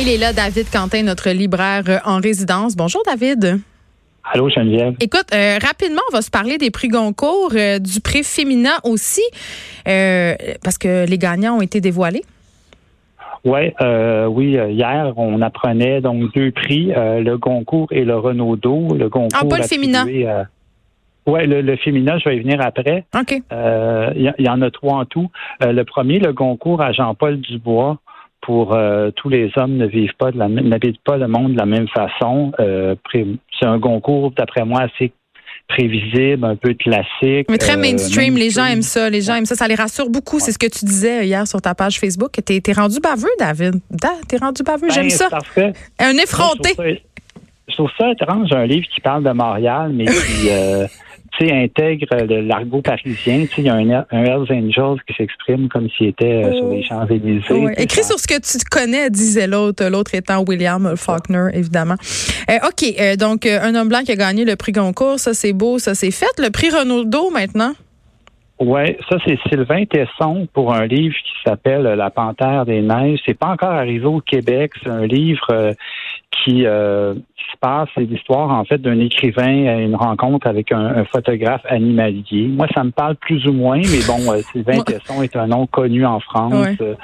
Il est là, David Quentin, notre libraire euh, en résidence. Bonjour, David. Allô, Geneviève. Écoute, euh, rapidement, on va se parler des prix Goncourt, euh, du prix féminin aussi, parce que les gagnants ont été dévoilés. Ouais, oui, hier, on apprenait donc deux prix, le Goncourt et le Renaudot. Le Goncourt ah, pas le féminin. Oui, le, féminin, je vais y venir après. OK. Il y, en a trois en tout. le premier, le Goncourt à Jean-Paul Dubois pour euh, tous les hommes ne vivent pas de la n'habitent pas le monde de la même façon. Euh, c'est un concours, d'après moi, assez prévisible, un peu classique. Mais très euh, mainstream, les gens aiment ça, les gens aiment ça, ça les rassure beaucoup. C'est ce que tu disais hier sur ta page Facebook. T'es es rendu baveux, David. T'es rendu baveux, j'aime ben, ça. Un effronté. Je trouve, ça, étrange, un livre qui parle de Montréal, mais qui intègre l'argot parisien. Il y a un, un Hells Angels qui s'exprime comme s'il était euh, sur les Champs-Élysées. Écris sur ce que tu connais, disait l'autre, l'autre étant William Faulkner, évidemment. Euh, OK, euh, donc un homme blanc qui a gagné le prix Goncourt, ça c'est beau, ça c'est fait. Le prix Renaudot maintenant? Oui, ça c'est Sylvain Tesson pour un livre qui s'appelle La Panthère des Neiges. C'est pas encore arrivé au Québec. C'est un livre qui, se passe, c'est l'histoire en fait d'un écrivain à une rencontre avec un, photographe animalier. Moi, ça me parle plus ou moins, mais bon, euh, Sylvain Tesson est un nom connu en France. Euh,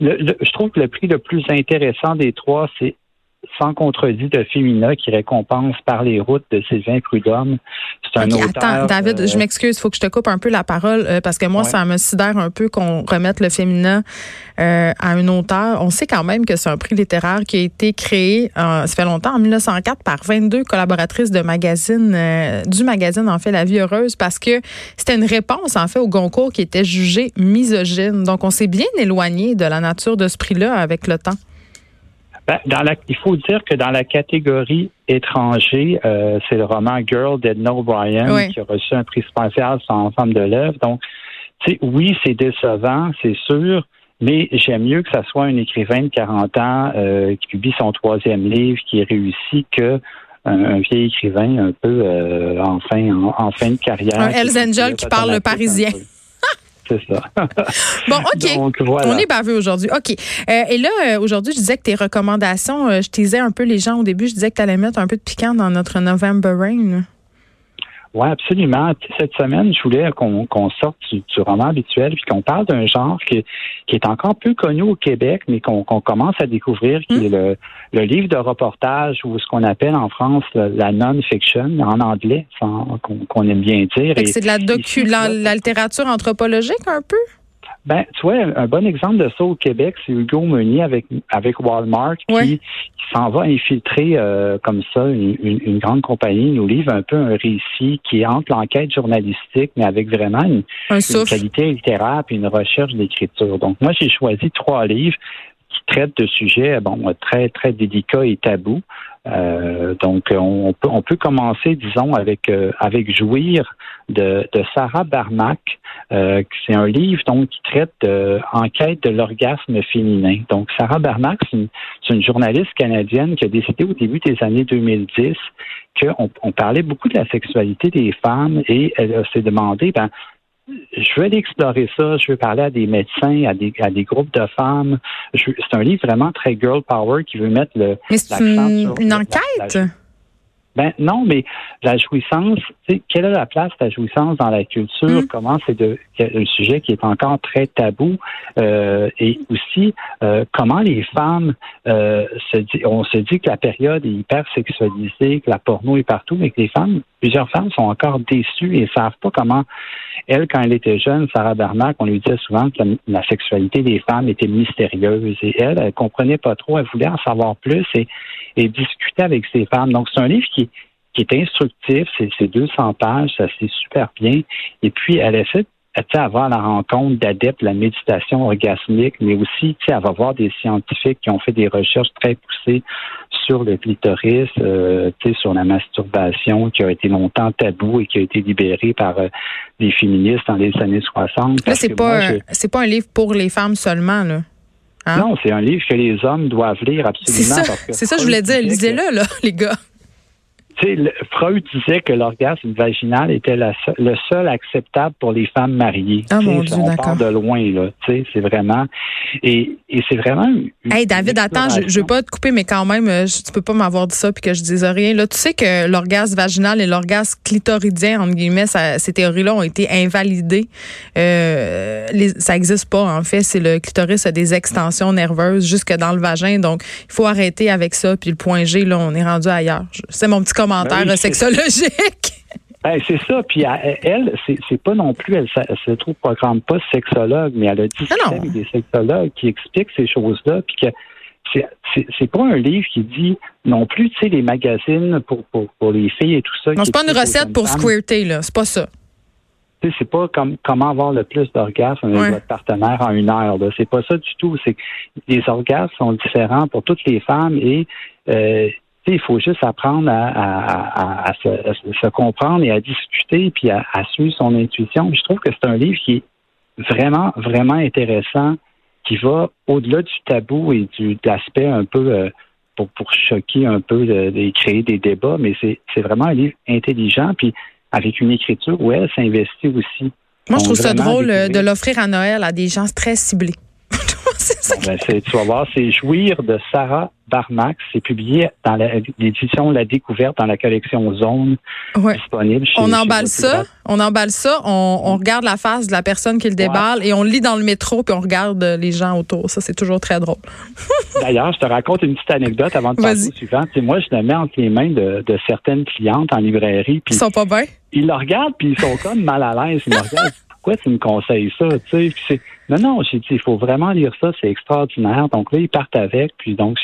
je trouve que le prix le plus intéressant des trois, c'est sans contredit de Femina qui récompense par les routes de Sylvain Prudhomme. C'est un auteur. Attends, David, euh, je m'excuse, il faut que je te coupe un peu la parole euh, parce que moi, ça me sidère un peu qu'on remette le Femina euh, à un auteur. On sait quand même que c'est un prix littéraire qui a été créé, ça fait longtemps, en 1904, par 22 collaboratrices de magazine, du magazine en fait La Vie heureuse, parce que c'était une réponse en fait au Goncourt qui était jugé misogyne. Donc, on s'est bien éloigné de la nature de ce prix-là avec le temps. Ben, dans la, il faut dire que dans la catégorie étranger, euh, c'est le roman Girl d'Edna O'Brien qui a reçu un prix spécial sur l'ensemble de l'œuvre. Donc, oui, c'est décevant, c'est sûr, mais j'aime mieux que ça soit un écrivain de 40 ans euh, qui publie son troisième livre, qui est réussi, que un, vieil écrivain un peu euh, en, fin, en, fin de carrière. Un Hells Angel qui parle le parisien. C'est ça. bon, OK. On est baveux aujourd'hui. OK. Euh, et là, euh, aujourd'hui, je disais que tes recommandations, euh, je disais un peu les gens au début, je disais que tu allais mettre un peu de piquant dans notre November Rain. Oui, absolument. Cette semaine, je voulais qu'on sorte du, roman habituel puis qu'on parle d'un genre qui, qui, est encore peu connu au Québec, mais qu'on commence à découvrir, qui est le, le, livre de reportage ou ce qu'on appelle en France la non-fiction, en anglais, qu'on aime bien dire. C'est de la docu, la littérature anthropologique un peu? Ben, tu vois, un bon exemple de ça au Québec, c'est Hugo Meunier avec avec Walmart qui, s'en va infiltrer euh, comme ça une, grande compagnie, nous livre un peu un récit qui entre l'enquête journalistique, mais avec vraiment une, qualité littéraire et une recherche d'écriture. Donc moi, j'ai choisi trois livres qui traitent de sujets bon très très délicats et tabous. Euh, donc, on peut, on peut commencer, disons, avec euh, avec Jouir de, de Sarah Barnac. Euh, c'est un livre donc qui traite de enquête de l'orgasme féminin. Donc, Sarah Barnac, c'est une, une, journaliste canadienne qui a décidé au début des années 2010 qu'on on parlait beaucoup de la sexualité des femmes et elle s'est demandé, ben, je veux aller explorer ça. Je veux parler à des médecins, à des, à des groupes de femmes. C'est un livre vraiment très girl power qui veut mettre le. Mais c'est une, enquête? Ben non, mais la jouissance, quelle est la place de la jouissance dans la culture? Mm. Comment c'est un sujet qui est encore très tabou? Euh, et aussi euh, comment les femmes euh, se dit, on se dit que la période est hyper sexualisée, que la porno est partout, mais que les femmes, plusieurs femmes sont encore déçues et savent pas comment elle, quand elle était jeune, Sarah Bernard, on lui disait souvent que la, sexualité des femmes était mystérieuse et elle, elle comprenait pas trop, elle voulait en savoir plus et, discuter avec ses femmes. Donc c'est un livre qui qui est instructif, c'est 200 pages, ça c'est super bien. Et puis, elle essaie avoir la rencontre d'adeptes de la méditation orgasmique, mais aussi, elle va voir des scientifiques qui ont fait des recherches très poussées sur le clitoris, euh, sur la masturbation, qui a été longtemps tabou et qui a été libéré par euh, les féministes dans les années 60. Là, c'est pas, c'est pas un livre pour les femmes seulement, là. Hein? Non, c'est un livre que les hommes doivent lire absolument. C'est ça, c'est ça je voulais dire. Lisez-le, là, les gars. Freud disait que l'orgasme vaginal était le seul acceptable pour les femmes mariées. Ah, mon Dieu, on part de loin, là. C'est vraiment. Et, c'est vraiment. Hey, David, attends, je, je veux pas te couper, mais quand même, euh, tu peux pas m'avoir dit ça puis que je dise rien. Là, tu sais que l'orgasme vaginal et l'orgasme clitoridien, entre guillemets, ces théories-là ont été invalidées. Euh, ça existe pas, en fait. C'est le clitoris a des extensions nerveuses jusque dans le vagin. Donc, il faut arrêter avec ça. Puis le point G, là, on est rendu ailleurs. C'est mon petit commentaire ben sexologique. Ben, c'est ça. Puis elle, c'est pas non plus, elle, se trouve programme pas sexologue, mais elle a dit ah des sexologues qui expliquent ces choses-là, puis que c'est pas un livre qui dit non plus, tu sais, les magazines pour, pour, les filles et tout ça. Non, c'est pas une recette pour squirter, là. C'est pas ça. C'est pas comme comment avoir le plus d'orgasmes avec votre partenaire en une heure. C'est pas ça du tout. C'est les orgasmes sont différents pour toutes les femmes et euh, il faut juste apprendre à, se, comprendre et à discuter puis à, suivre son intuition. Je trouve que c'est un livre qui est vraiment, vraiment intéressant, qui va au-delà du tabou et du, de l'aspect un peu euh, pour, pour choquer un peu, de, créer des débats, mais c'est, vraiment un livre intelligent, puis avec une écriture où elle s'investit aussi. Moi, je trouve ça drôle euh, de l'offrir à Noël à des gens très ciblés. Ben, tu vas voir, c'est Jouir de Sarah Barmax. C'est publié dans l'édition La Découverte dans la collection Zone disponible. on emballe ça, on emballe ça, on, regarde la face de la personne qui le déballe et on lit dans le métro puis on regarde les gens autour. Ça, c'est toujours très drôle. D'ailleurs, je te raconte une petite anecdote avant de passer au suivant. moi, je le mets entre les mains de, certaines clientes en librairie. Ils sont pas bien? Ils le regardent puis ils sont comme mal à l'aise. Ils me regardent pourquoi tu me conseilles ça? Tu sais, non, non, j'ai dit, il faut vraiment lire ça, c'est extraordinaire. Donc là, ils partent avec, puis donc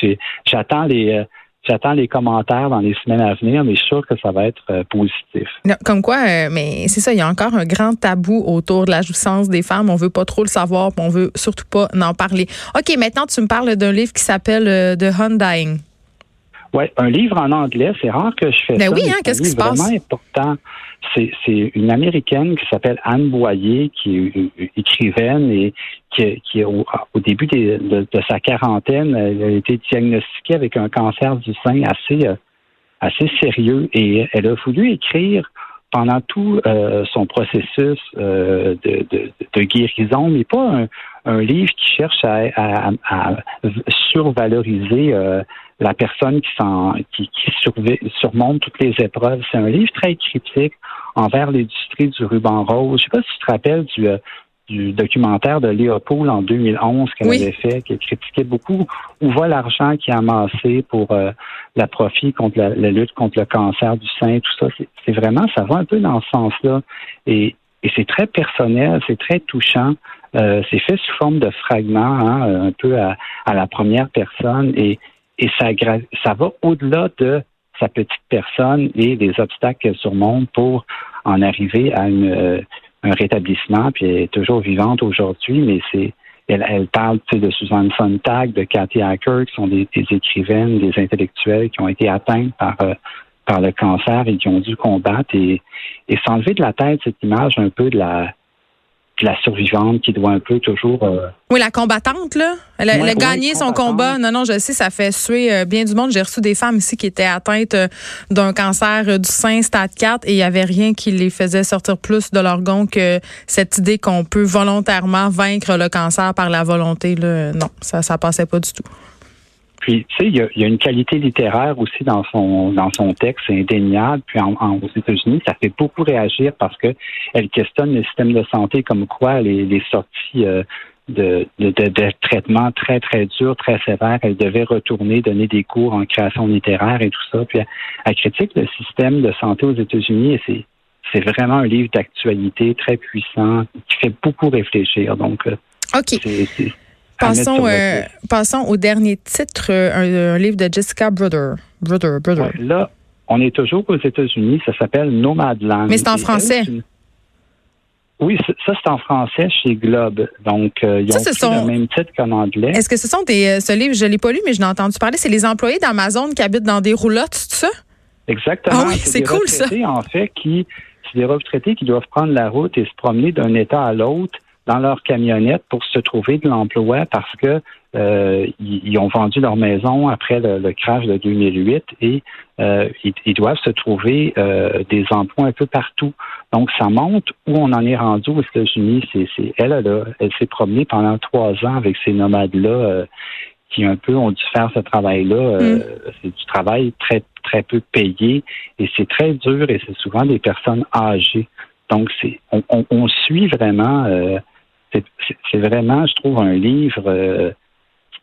j'attends les euh, j'attends les commentaires dans les semaines à venir, mais je suis sûr que ça va être euh, positif. comme quoi, euh, mais c'est ça, il y a encore un grand tabou autour de la jouissance des femmes. On veut pas trop le savoir, puis on veut surtout pas en parler. OK, maintenant tu me parles d'un livre qui s'appelle The Undying. Oui, un livre en anglais, c'est rare que je fais ben ça. Oui, hein, qu'est-ce qui se passe? vraiment important. C'est une Américaine qui s'appelle Anne Boyer, qui est écrivaine et qui, qui au, au, début de, sa quarantaine, elle a été diagnostiquée avec un cancer du sein assez, euh, assez sérieux et elle a voulu écrire pendant tout euh, son processus euh, de, de, de, guérison, mais pas un, un livre qui cherche à, à, à survaloriser euh, la personne qui, qui, qui surmonte toutes les épreuves. C'est un livre très critique envers l'industrie du ruban rose. Je sais pas si tu te rappelles du, euh, du documentaire de Léopold en 2011 qu'elle avait fait, qui critiquait beaucoup où va l'argent qui est amassé pour euh, la profit contre la, lutte contre le cancer du sein, tout ça. C'est vraiment, ça va un peu dans ce sens-là. Et, et c'est très personnel, c'est très touchant. Euh, c'est fait sous forme de fragments, hein, un peu à, à, la première personne. Et, et ça, ça va au-delà de sa petite personne et des obstacles qu'elle surmonte pour en arriver à une, euh, un rétablissement. Puis elle est toujours vivante aujourd'hui, mais c'est elle, elle, parle de Suzanne Sontag, de Cathy Hacker, qui sont des, écrivaines, des intellectuels qui ont été atteints par, euh, par le cancer et qui ont dû combattre et, et s'enlever de la tête cette image un peu de la la survivante qui doit un peu toujours. Euh, oui, la combattante, là. Elle a, gagné son combat. Non, non, je sais, ça fait suer euh, bien du monde. J'ai reçu des femmes ici qui étaient atteintes euh, d'un cancer du sein stade 4 et il n'y avait rien qui les faisait sortir plus de leur gond que cette idée qu'on peut volontairement vaincre le cancer par la volonté. Là. Non, ça ne passait pas du tout. Puis, tu sais, il y a, une qualité littéraire aussi dans son dans son texte, c'est indéniable. Puis, en, aux États-Unis, ça fait beaucoup réagir parce que elle questionne le système de santé comme quoi les, les sorties euh, de, de, de, traitements très, très durs, très sévères. Elle devait retourner donner des cours en création littéraire et tout ça. Puis, elle, critique le système de santé aux États-Unis et c'est c'est vraiment un livre d'actualité très puissant qui fait beaucoup réfléchir. Donc, euh, OK. Passons, euh, passons au dernier titre, euh, un, livre de Jessica Brother. là, on est toujours aux États-Unis. Ça s'appelle Nomadland. Mais c'est en français. Oui, ça c'est en français chez Globe. Donc, euh, ils ont le même titre qu'en anglais. Est-ce que ce sont des... ce livre, je ne l'ai pas lu, mais je l'ai entendu parler. C'est les employés d'Amazon qui habitent dans des roulottes, c'est ça? Exactement. Ah oui, c'est cool ça. En fait, qui, c'est des retraités qui doivent prendre la route et se promener d'un État à l'autre dans leur camionnette pour se trouver de l'emploi parce que euh, ils, ont vendu leur maison après le, crash de 2008 et euh, ils, doivent se trouver euh, des emplois un peu partout. Donc, ça montre où on en est rendu aux États-Unis. C'est, elle, elle, elle s'est promenée pendant trois ans avec ces nomades-là qui un peu ont dû faire ce travail-là. Mm. C'est du travail très très peu payé et c'est très dur et c'est souvent des personnes âgées. Donc, c'est on, on, suit vraiment. C'est vraiment, je trouve, un livre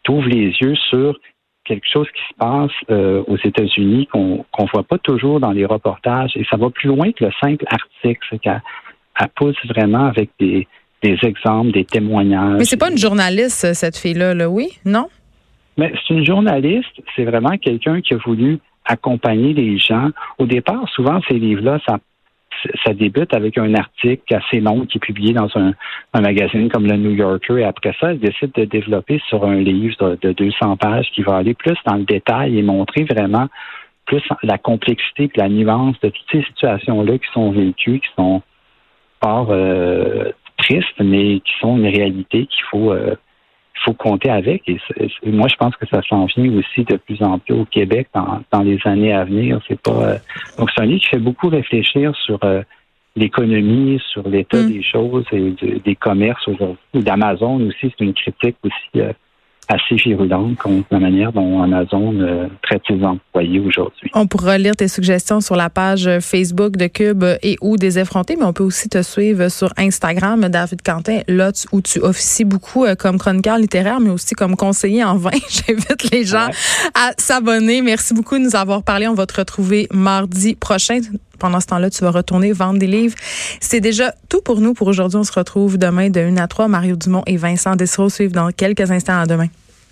ouvre les yeux sur quelque chose qui se passe euh, aux États-Unis qu'on ne voit pas toujours dans les reportages. Et ça va plus loin que le simple article. C'est qu'elle pousse vraiment avec des, exemples, des témoignages. Mais c'est pas une journaliste, cette fille-là, là, oui? Non? Mais c'est une journaliste. C'est vraiment quelqu'un qui a voulu accompagner les gens. Au départ, souvent, ces livres-là, ça ça débute avec un article assez long qui est publié dans un, magazine comme le New Yorker. Et après ça, elle décide de développer sur un livre de, 200 pages qui va aller plus dans le détail et montrer vraiment plus la complexité et la nuance de toutes ces situations-là qui sont vécues, qui sont fort euh, tristes, mais qui sont une réalité qu'il faut euh, faut compter avec. Et, moi, je pense que ça s'en vient aussi de plus en plus au Québec dans, les années à venir. C'est pas euh, donc c'est un livre qui fait beaucoup réfléchir sur euh, l'économie, sur l'état mm. des choses et des commerces aujourd'hui. D'Amazon aussi, c'est une critique aussi euh, assez virulente contre la manière dont Amazon euh, traite ses employés aujourd'hui. On pourra lire tes suggestions sur la page Facebook de Cube et ou des effrontés, mais on peut aussi te suivre sur Instagram, David Quentin, là où tu officies beaucoup euh, comme chroniqueur littéraire, mais aussi comme conseiller en vin. J'invite les gens à s'abonner. Merci beaucoup de nous avoir parlé. On va te retrouver mardi prochain. Pendant ce temps-là, tu vas retourner vendre des livres. C'est déjà tout pour nous pour aujourd'hui. On se retrouve demain de 1 à 3. Mario Dumont et Vincent Dessereau suivent dans quelques instants à demain.